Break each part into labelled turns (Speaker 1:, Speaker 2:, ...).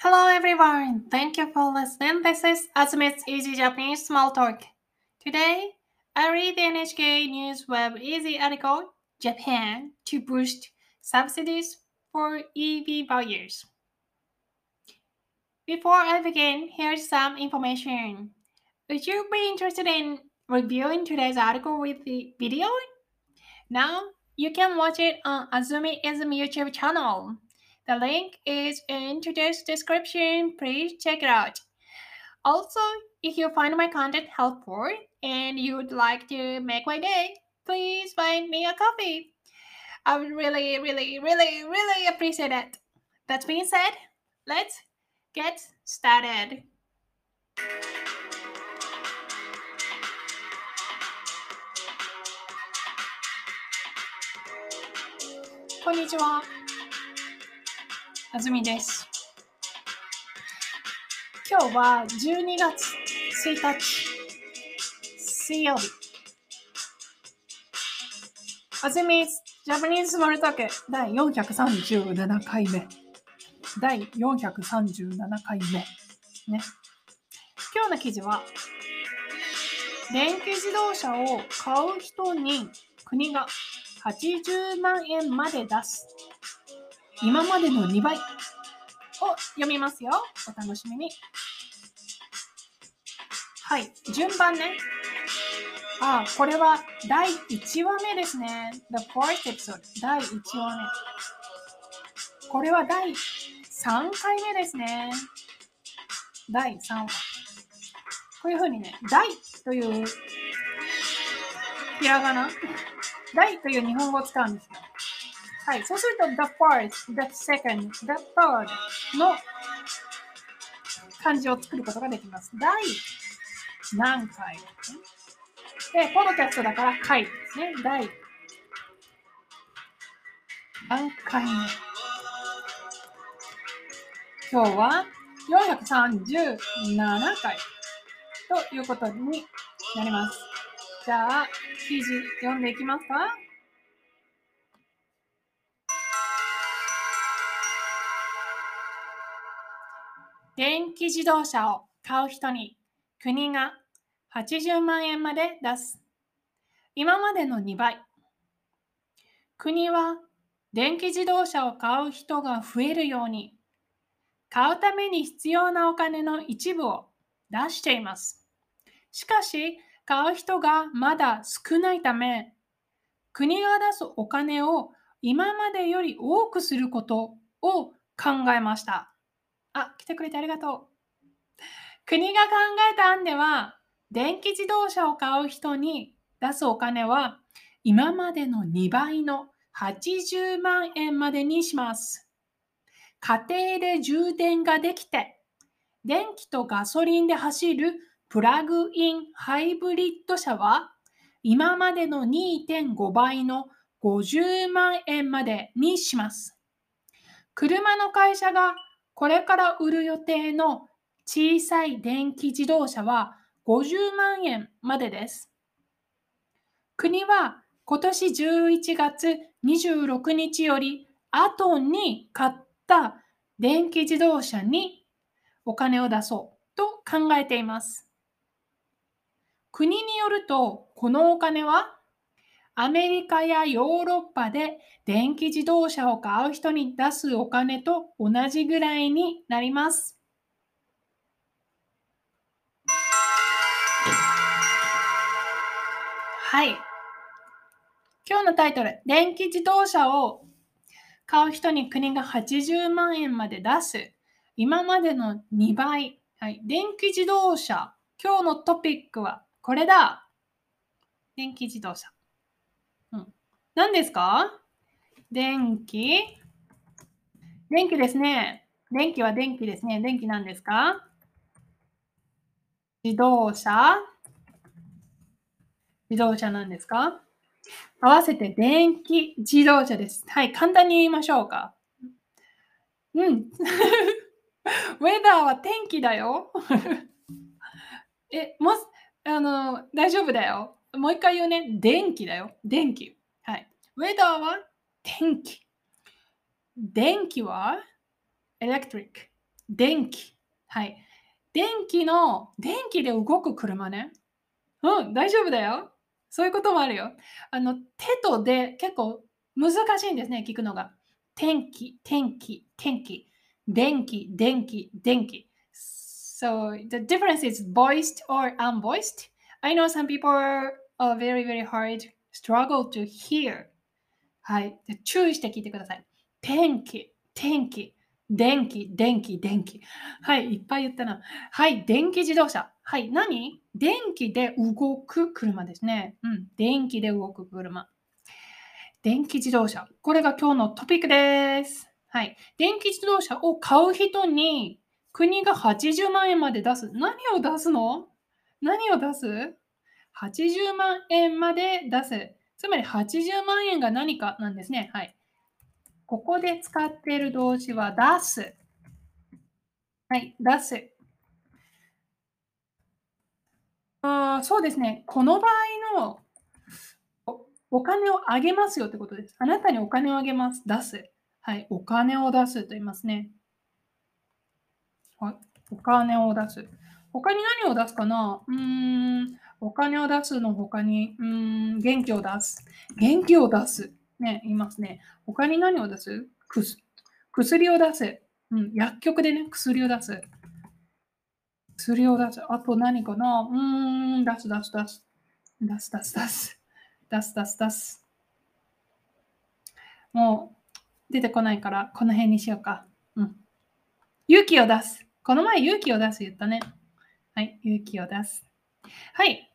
Speaker 1: Hello everyone! Thank you for listening. This is Azumi's Easy Japanese Small Talk. Today, I read the NHK News Web Easy article Japan to boost subsidies for EV buyers. Before I begin, here's some information. Would you be interested in reviewing today's article with the video? Now, you can watch it on Azumi Ism YouTube channel. The link is in today's description. Please check it out. Also, if you find my content helpful and you'd like to make my day, please buy me a coffee. I would really, really, really, really appreciate it. That being said, let's get started. Konnichiwa. あずみです。今日は12月1日、水曜日。あずみジャパニーズスモールトーク第437回目。第437回目。ね。今日の記事は、電気自動車を買う人に国が80万円まで出す。今までの2倍を読みますよ。お楽しみに。はい、順番ね。あ、これは第1話目ですね。The first episode 第1話目。これは第3回目ですね。第3話。こういうふうにね、第というひらがな？大という日本語を使うんですよ。はい。そうすると、the first, the second, the third の漢字を作ることができます。第何回ですね。で、ポドキャストだから回ですね。第何回目？今日は437回ということになります。じゃあ、記事読んでいきますか？電気自動車を買う人に国が80万円まで出す。今までの2倍。国は電気自動車を買う人が増えるように、買うために必要なお金の一部を出しています。しかし、買う人がまだ少ないため、国が出すお金を今までより多くすることを考えました。あ、来てくれてありがとう。国が考えた案では、電気自動車を買う人に出すお金は今までの2倍の80万円までにします。家庭で充電ができて、電気とガソリンで走るプラグインハイブリッド車は今までの2.5倍の50万円までにします。車の会社がこれから売る予定の小さい電気自動車は50万円までです。国は今年11月26日より後に買った電気自動車にお金を出そうと考えています。国によると、このお金はアメリカやヨーロッパで電気自動車を買う人に出すお金と同じぐらいになります。はい。今日のタイトル、電気自動車を買う人に国が80万円まで出す。今までの2倍。はい。電気自動車。今日のトピックはこれだ。電気自動車。何ですか？電気？電気ですね。電気は電気ですね。電気なんですか？自動車？自動車なんですか？合わせて電気？自動車です。はい、簡単に言いましょうか。うん。ウェダーは天気だよ。え、も、あの、大丈夫だよ。もう一回言うね。電気だよ。電気。ウェダーは天気。電気は electric。電気。はい。電気の、電気で動く車ね。うん、大丈夫だよ。そういうこともあるよ。あの、手とで結構難しいんですね、聞くのが。天気、天気、天気。電気、電気、電気。So the difference is voiced or unvoiced. I know some people are very, very hard struggle to hear. はい。注意して聞いてください。天気、天気、電気、電気、電気。はい。いっぱい言ったな。はい。電気自動車。はい。何？電気で動く車ですね。うん。電気で動く車。電気自動車。これが今日のトピックです。はい。電気自動車を買う人に国が80万円まで出す。何を出すの？何を出す ?80 万円まで出す。つまり80万円が何かなんですね。はい。ここで使っている動詞は出す。はい、出す。あそうですね。この場合のお金をあげますよってことです。あなたにお金をあげます。出す。はい、お金を出すと言いますね。はい、お金を出す。他に何を出すかな？うーん、お金を出すの他に、うん、元気を出す。元気を出す。ね、言いますね。他に何を出す？薬を出す。うん、薬局でね、薬を出す。薬を出す。あと何かな？うーん、出す出す出す。出す出す出す。出す出す出す。もう出てこないから、この辺にしようか。うん。勇気を出す。この前勇気を出す言ったね。はい、勇気を出す。はい。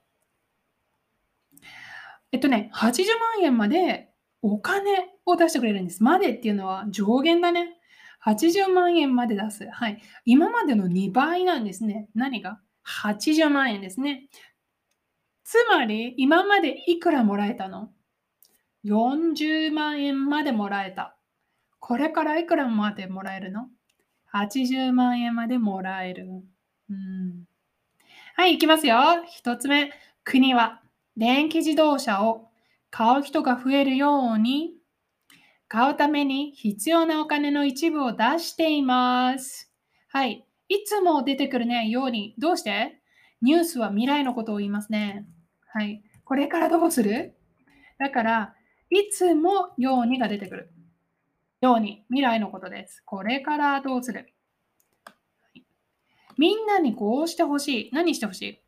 Speaker 1: えっとね、80万円までお金を出してくれるんです。までっていうのは上限だね。80万円まで出す。はい。今までの2倍なんですね。何が ?80 万円ですね。つまり、今までいくらもらえたの ?40 万円までもらえた。これからいくらまでもらえるの ?80 万円までもらえる。うん、はい、いきますよ。一つ目。国は電気自動車を買う人が増えるように、買うために必要なお金の一部を出しています。はい。いつも出てくるね、ように。どうして？ニュースは未来のことを言いますね。はい。これからどうする？だから、いつもようにが出てくる。ように、未来のことです。これからどうする？みんなにこうしてほしい。何してほしい？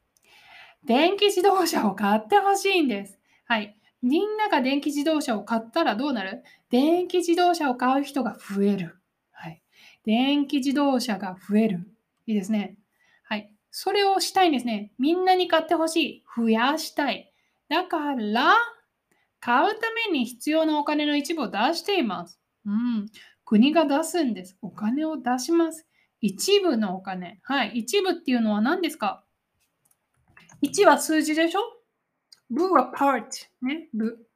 Speaker 1: 電気自動車を買ってほしいんです。はい。みんなが電気自動車を買ったらどうなる？電気自動車を買う人が増える。はい。電気自動車が増える。いいですね。はい。それをしたいんですね。みんなに買ってほしい。増やしたい。だから、買うために必要なお金の一部を出しています。うん。国が出すんです。お金を出します。一部のお金。はい。一部っていうのは何ですか？?1 は数字でしょ？部は part ね、部。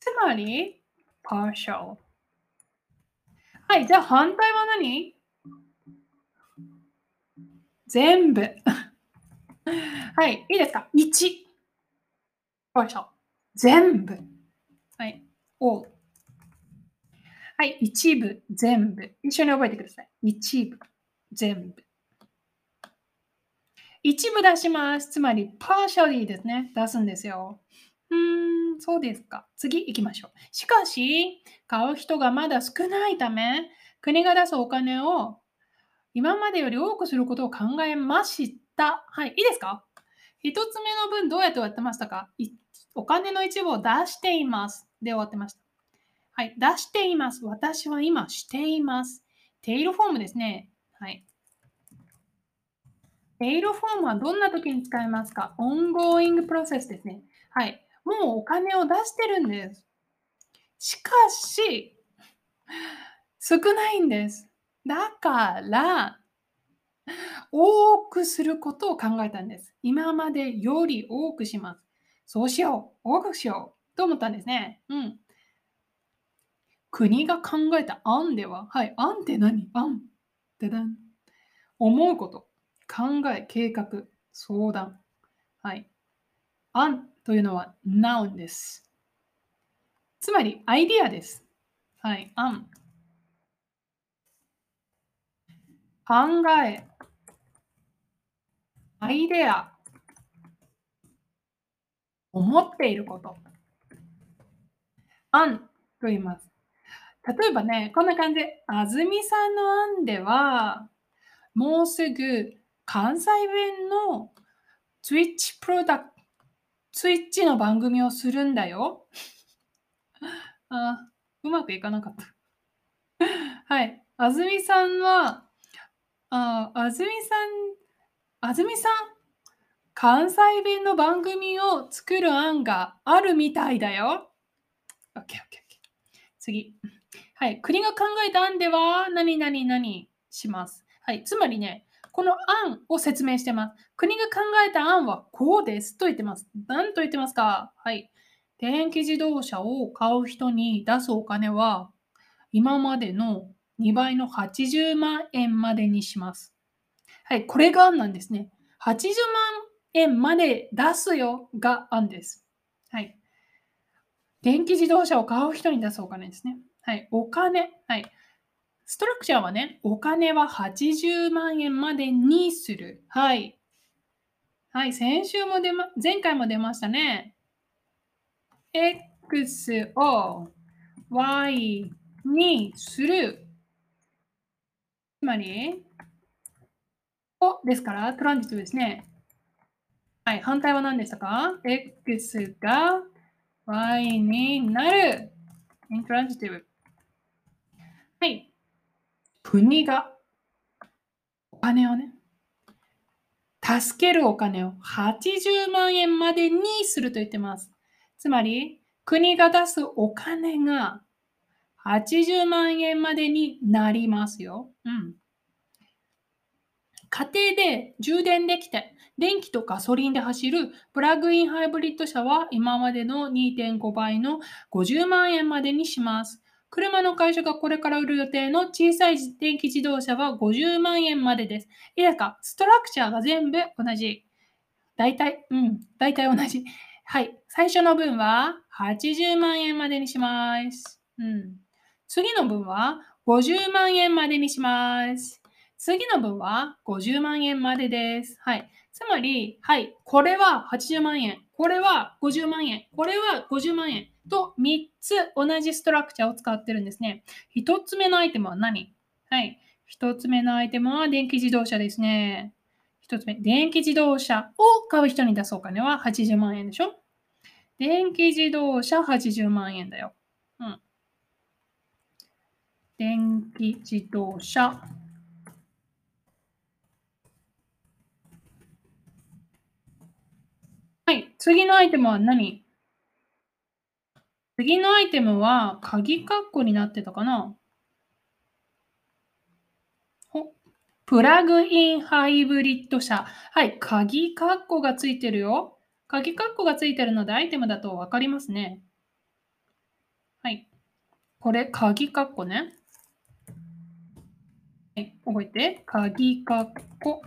Speaker 1: つまり、partial。はい、じゃあ反対は何？全部。はい、いいですか ?1。partial。全部。はい、all。はい、一部、全部。一緒に覚えてください。一部、全部。一部出します。つまり、partially ですね。出すんですよ。うーん、そうですか。次行きましょう。しかし、買う人がまだ少ないため、国が出すお金を今までより多くすることを考えました。はい、いいですか？一つ目の文どうやって終わってましたか？お金の一部を出しています。で終わってました。はい、出しています。私は今しています。テイルフォームですね。はい。エイロフォームはどんな時に使いますか？ ongoing process ですね。はい。もうお金を出してるんです。しかし、少ないんです。だから、多くすることを考えたんです。今までより多くします。そうしよう。多くしよう。と思ったんですね。うん。国が考えた案では、はい。案って何？案。でだん。思うこと。考え、計画、相談。はい。案というのは noun です。つまり、アイディアです。はい。案。考え、アイデア、思っていること。案と言います。例えばね、こんな感じで、あずみさんの案では、もうすぐ関西弁の Twitch プロダクト、Twitch の番組をするんだよ。あ、うまくいかなかった。はい。あずみさんは、ああずみさん、あずみさん、関西弁の番組を作る案があるみたいだよ。OK, OK, OK. 次。はい。国が考えた案では、何々何します。はい。つまりね、この案を説明してます。国が考えた案はこうですと言ってます。何と言ってますか？はい。電気自動車を買う人に出すお金は、今までの2倍の80万円までにします。はい。これが案なんですね。80万円まで出すよが案です。はい。電気自動車を買う人に出すお金ですね。はい、お金。はい。ストラクチャーはね、お金は80万円までにする。はい。はい、先週も出ま、前回も出ましたね。x を y にする。つまり、おですから、トランジットですね。はい、反対は何でしたか ?x が y になる。イントランジティブ。はい。国がお金をね、助けるお金を80万円までにすると言ってます。つまり、国が出すお金が80万円までになりますよ。うん。家庭で充電できて、電気とガソリンで走るプラグインハイブリッド車は今までの2.5倍の50万円までにします。車の会社がこれから売る予定の小さい電気自動車は50万円までです。いやか、ストラクチャーが全部同じ。大体、うん、大体同じ。はい。最初の分は80万円までにします。うん。次の分は50万円までにします。次の分は50万円までです。はい。つまり、はい。これは80万円。これは50万円。これは50万円。と3つ同じストラクチャーを使ってるんですね。1つ目のアイテムは何？はい。1つ目のアイテムは電気自動車ですね。1つ目、電気自動車を買う人に出すお金は80万円でしょ？電気自動車80万円だよ。うん。電気自動車。次のアイテムは何？次のアイテムは鍵括弧になってたかな？プラグインハイブリッド車。はい、鍵括弧がついてるよ。鍵括弧がついてるのでアイテムだと分かりますね。はい。これ、鍵括弧ね。はい、覚えて。鍵括弧。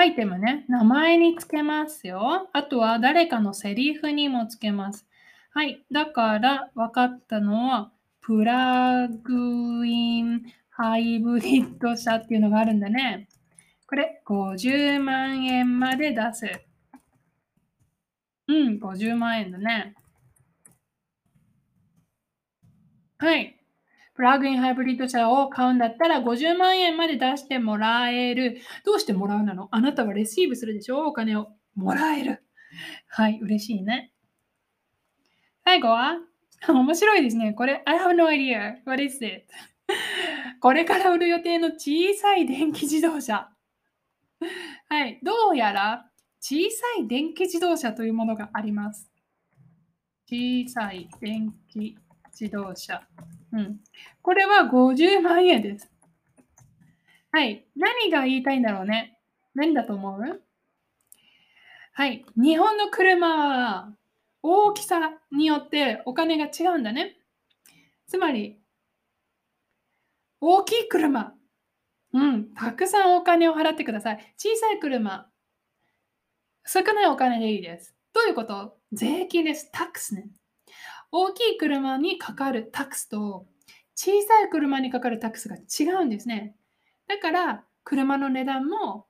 Speaker 1: アイテムね。名前につけますよ。あとは誰かのセリフにもつけます。はい。だから分かったのは、プラグインハイブリッド車っていうのがあるんだね。これ、50万円まで出す。うん、50万円だね。はい。プラグインハイブリッド車を買うんだったら50万円まで出してもらえる。どうしてもらうなの？あなたはレシーブするでしょ？お金をもらえる。はい、嬉しいね。最後は、面白いですね。これ、I have no idea. What is it? これから売る予定の小さい電気自動車。はい。どうやら小さい電気自動車というものがあります。小さい電気自動車。うん。これは50万円です。はい。何が言いたいんだろうね。何だと思う？はい。日本の車は大きさによってお金が違うんだね。つまり、大きい車。うん、たくさんお金を払ってください。小さい車。少ないお金でいいです。どういうこと？税金です。タックスね。大きい車にかかるタックスと小さい車にかかる tax が違うんですね。だから、車の値段も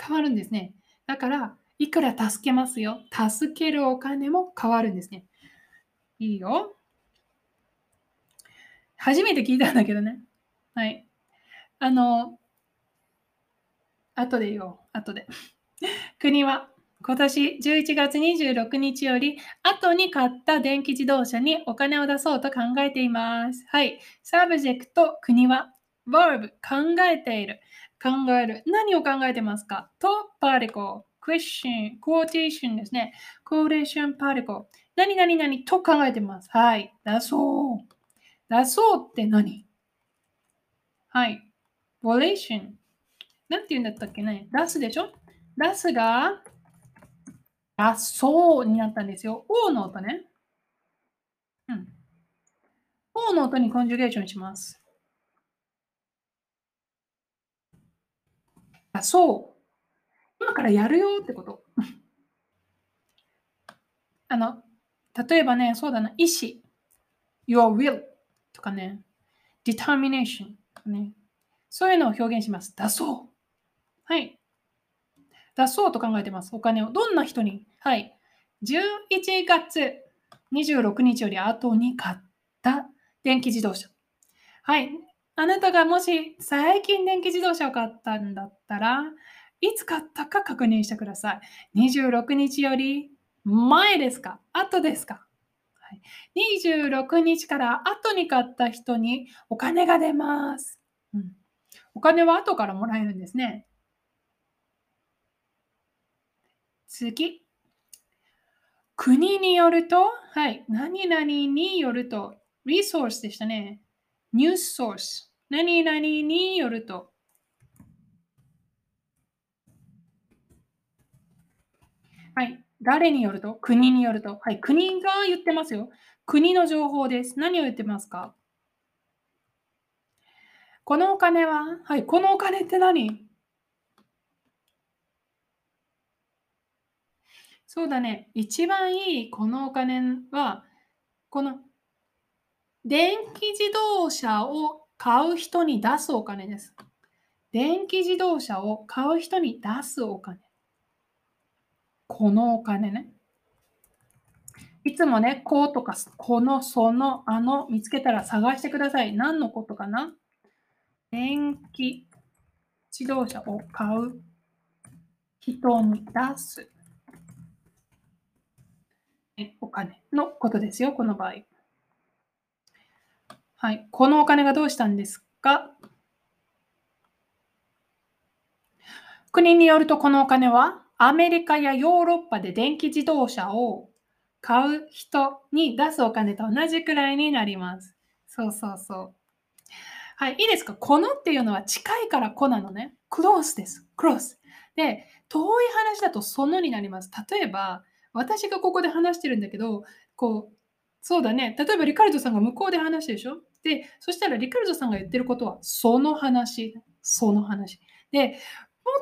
Speaker 1: 変わるんですね。だから、いくら助けますよ。助けるお金も変わるんですね。いいよ。初めて聞いたんだけどね。はい。あの、後で言おう。後で。国は今年11月26日より後に買った電気自動車にお金を出そうと考えています。はい。 subject、国は verb 考えている。考える。何を考えてますか？と、パーティコ、クエスチョン、クォーテーションですね。クォーテーションパーティコ。何々何と考えてます。はい。出そう。出そうって何？はい。ボレーション。なんて言うんだったっけね？出すでしょ？出すが、出そうになったんですよ。O の音ね。うん。O の音にコンジュゲーションします。あ、そう。今からやるよってこと。あの、例えばね、そうだな、意志、your will とかね、determination とかね、そういうのを表現します。出そう。はい。出そうと考えてます。お金を。どんな人にはい。11月26日より後に買った電気自動車。はい。あなたがもし最近電気自動車を買ったんだったら、いつ買ったか確認してください。26日より前ですか？後ですか、はい、?26 日から後に買った人にお金が出ます、うん。お金は後からもらえるんですね。次。国によると、はい、何々によると、リソースでしたね。ニュースソース。何々によると。はい。誰によると？国によると。はい。国が言ってますよ。国の情報です。何を言ってますか？このお金は？はい。このお金って何？そうだね。一番いいこのお金は、この電気自動車を買う人に出すお金です。電気自動車を買う人に出すお金。このお金ね。いつもね、こうとか、この、その、あの、見つけたら探してください。何のことかな？電気自動車を買う人に出す。お金のことですよ、この場合。はい。このお金がどうしたんですか？国によるとこのお金はアメリカやヨーロッパで電気自動車を買う人に出すお金と同じくらいになります。そうそうそう。はい、いいですか？このっていうのは近いからこなのね。クロースです。クロース。で、遠い話だとそのになります。例えば、私がここで話してるんだけど、こう、そうだね。例えばリカルドさんが向こうで話してるでしょ？で、そしたらリカルドさんが言ってることはその話。その話。で、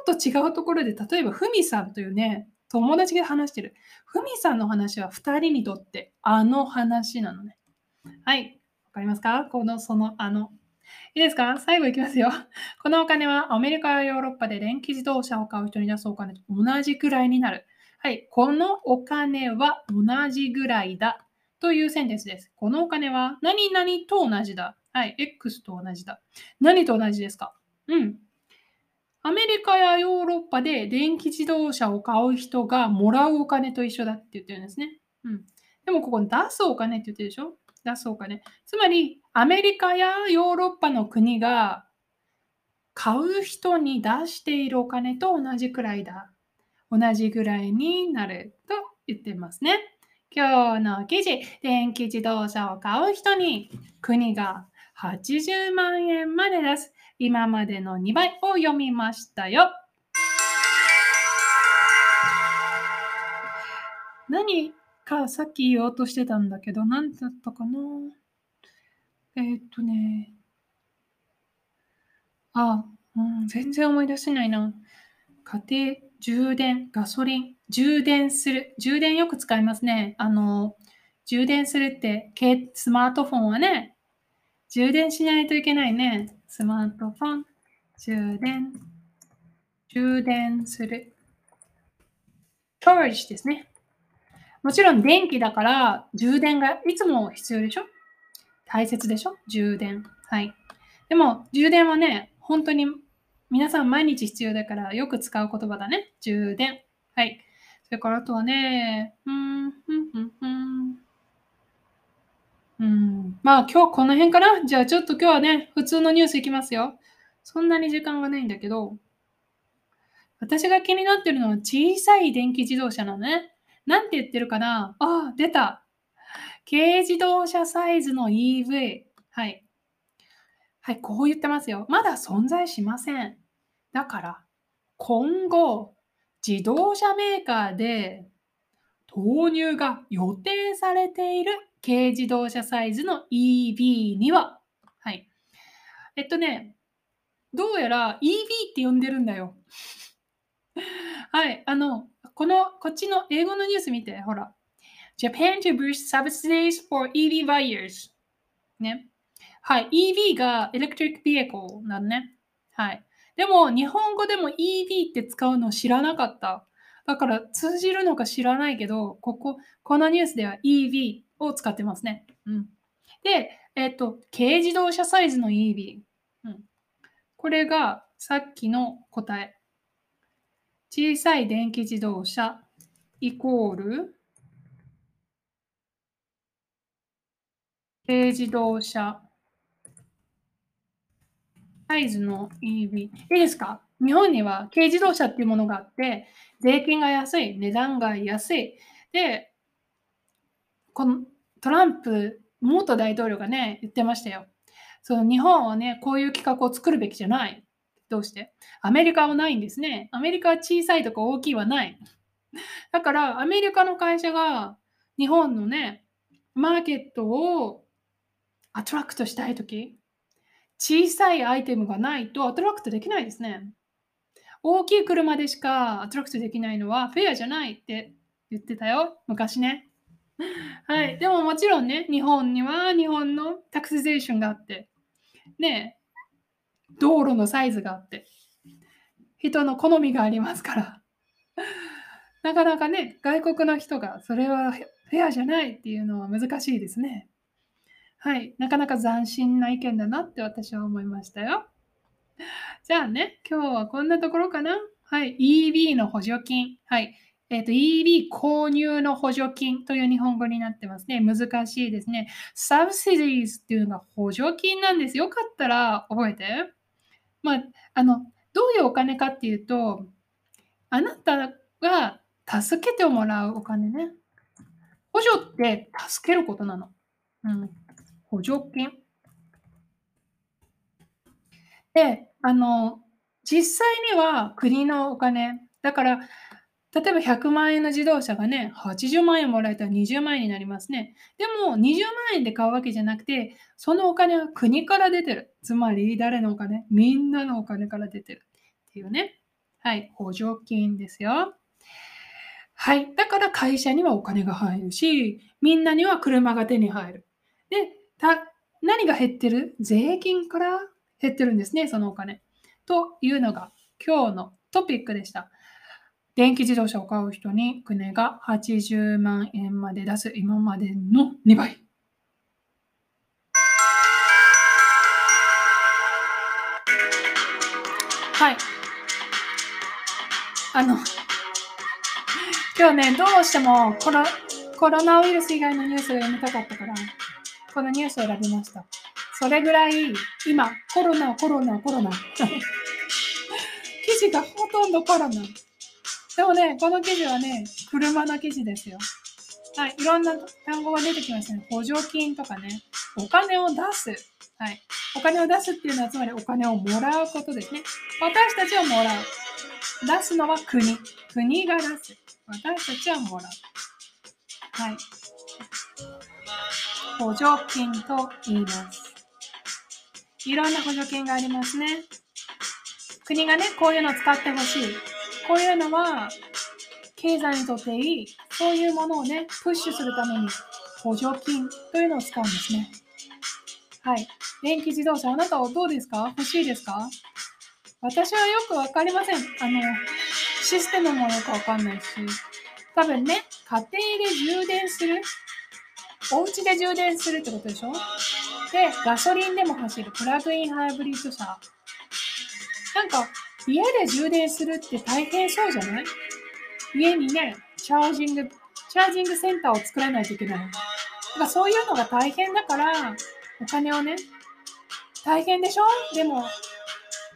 Speaker 1: もっと違うところで、例えばふみさんというね、友達が話してる。ふみさんの話は2人にとってあの話なのね。はい。わかりますか？この、その、あの。いいですか？最後いきますよ。このお金はアメリカやヨーロッパで電気自動車を買う人に出すお金と同じくらいになる。はい。このお金は同じぐらいだというセンテンスです。このお金は何々と同じだ。はい。X と同じだ。何と同じですか？うん。アメリカやヨーロッパで電気自動車を買う人がもらうお金と一緒だって言ってるんですね。うん。でもここ出すお金って言ってるでしょ？出すお金。つまり、アメリカやヨーロッパの国が買う人に出しているお金と同じくらいだ。同じぐらいになると言ってますね。今日の記事、電気自動車を買う人に国が80万円まで出す。今までの2倍を読みましたよ。何かさっき言おうとしてたんだけど、何だったかなえー、っとね。あ、うん、全然思い出せないな。家庭充電、ガソリン、充電する。充電よく使いますね。あの、充電するって、スマートフォンはね、充電しないといけないね。スマートフォン。充電。充電する。charge ですね。もちろん電気だから充電がいつも必要でしょ？大切でしょ？充電。はい。でも充電はね、本当に皆さん毎日必要だからよく使う言葉だね。充電。はい。それからあとはね、うん、うん、うん、うん。うん。まあ今日この辺かなじゃあちょっと今日はね、普通のニュースいきますよ。そんなに時間がないんだけど、私が気になってるのは小さい電気自動車なのね。なんて言ってるかなあ、出た。軽自動車サイズの EV。はい。はい、こう言ってますよ。まだ存在しません。だから、今後、自動車メーカーで投入が予定されている軽自動車サイズの EV には、はい。えっとね、どうやら EV って呼んでるんだよ。はい、あの、この、こっちの英語のニュース見て、ほら。Japan to boost subsidies for EV buyers. ね。はい、EV が Electric Vehicle なのね。はい。でも、日本語でも EV って使うの知らなかった。だから通じるのか知らないけど、ここ、このニュースでは EV を使ってますね。うん。で、えっ、と、軽自動車サイズの EV。うん。これがさっきの答え。小さい電気自動車イコール軽自動車サイズの EV。いいですか？日本には軽自動車っていうものがあって、税金が安い、値段が安い。で、このトランプ元大統領がね、言ってましたよ。その日本はね、こういう企画を作るべきじゃない。どうして？アメリカはないんですね。アメリカは小さいとか大きいはない。だから、アメリカの会社が日本のね、マーケットをアトラクトしたいとき、小さいアイテムがないとアトラクトできないですね。大きい車でしかアトラクトできないのはフェアじゃないって言ってたよ。昔ね。はい。でももちろんね、日本には日本のタクシゼーションがあって、ね、道路のサイズがあって、人の好みがありますから。なかなかね、外国の人がそれはフェアじゃないっていうのは難しいですね。はい。なかなか斬新な意見だなって私は思いましたよ。じゃあね、今日はこんなところかな。はい。EB の補助金。はい。えっ、ー、と、EB 購入の補助金という日本語になってますね。難しいですね。subsidies っていうのが補助金なんです。よかったら覚えて。まあ、あの、どういうお金かっていうと、あなたが助けてもらうお金ね。補助って助けることなの。うん。補助金？で、あの、実際には国のお金。だから、例えば100万円の自動車がね、80万円もらえたら20万円になりますね。でも20万円で買うわけじゃなくて、そのお金は国から出てる。つまり誰のお金？みんなのお金から出てる。っていうね。はい。補助金ですよ。はい。だから会社にはお金が入るし、みんなには車が手に入る。で、た何が減ってる？税金から減ってるんですね、そのお金。というのが今日のトピックでした。電気自動車を買う人に国が80万円まで出す今までの2倍。はい。あの、今日ね、どうしてもコロコロナウイルス以外のニュースが読みたかったから、このニュースを選びました。それぐらい、今、コロナ、コロナ、コロナ。記事がほとんどコロナ。でもね、この記事はね、車の記事ですよ。はい、いろんな単語が出てきましたね。補助金とかね、お金を出す。はい。お金を出すっていうのは、つまりお金をもらうことですね。私たちはもらう。出すのは国。国が出す。私たちはもらう。はい。補助金と言います。いろんな補助金がありますね。国がね、こういうのを使ってほしい。こういうのは経済にとっていい、そういうものをね、プッシュするために補助金というのを使うんですね。はい。電気自動車、あなたはどうですか？欲しいですか？私はよくわかりません。あの、システムもよくわかんないし。多分ね、家庭で充電するお家で充電するってことでしょ？で、ガソリンでも走るプラグインハイブリッド車。なんか、家で充電するって大変そうじゃない？家にね、チャージング、チャージングセンターを作らないといけない。だからそういうのが大変だから、お金をね、大変でしょ？でも、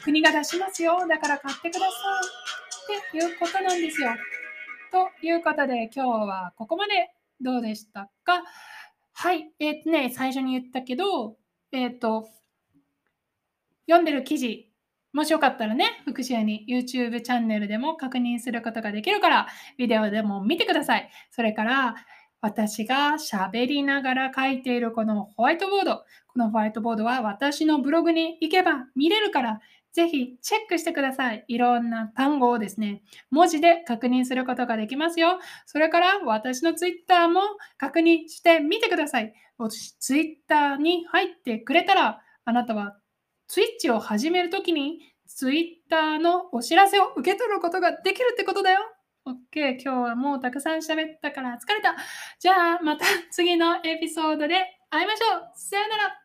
Speaker 1: 国が出しますよ。だから買ってください。っていうことなんですよ。ということで、今日はここまでどうでしたか？はい。えっ、ー、とね、最初に言ったけど、えっ、ー、と、読んでる記事、もしよかったらね、復習に YouTube チャンネルでも確認することができるから、ビデオでも見てください。それから、私が喋りながら書いているこのホワイトボード。このホワイトボードは私のブログに行けば見れるから、ぜひチェックしてください。いろんな単語をですね、文字で確認することができますよ。それから私のツイッターも確認してみてください。ツイッターに入ってくれたら、あなたはツイッチを始めるときに、ツイッターのお知らせを受け取ることができるってことだよ。OK。今日はもうたくさん喋ったから疲れた。じゃあ、また次のエピソードで会いましょう。さよなら。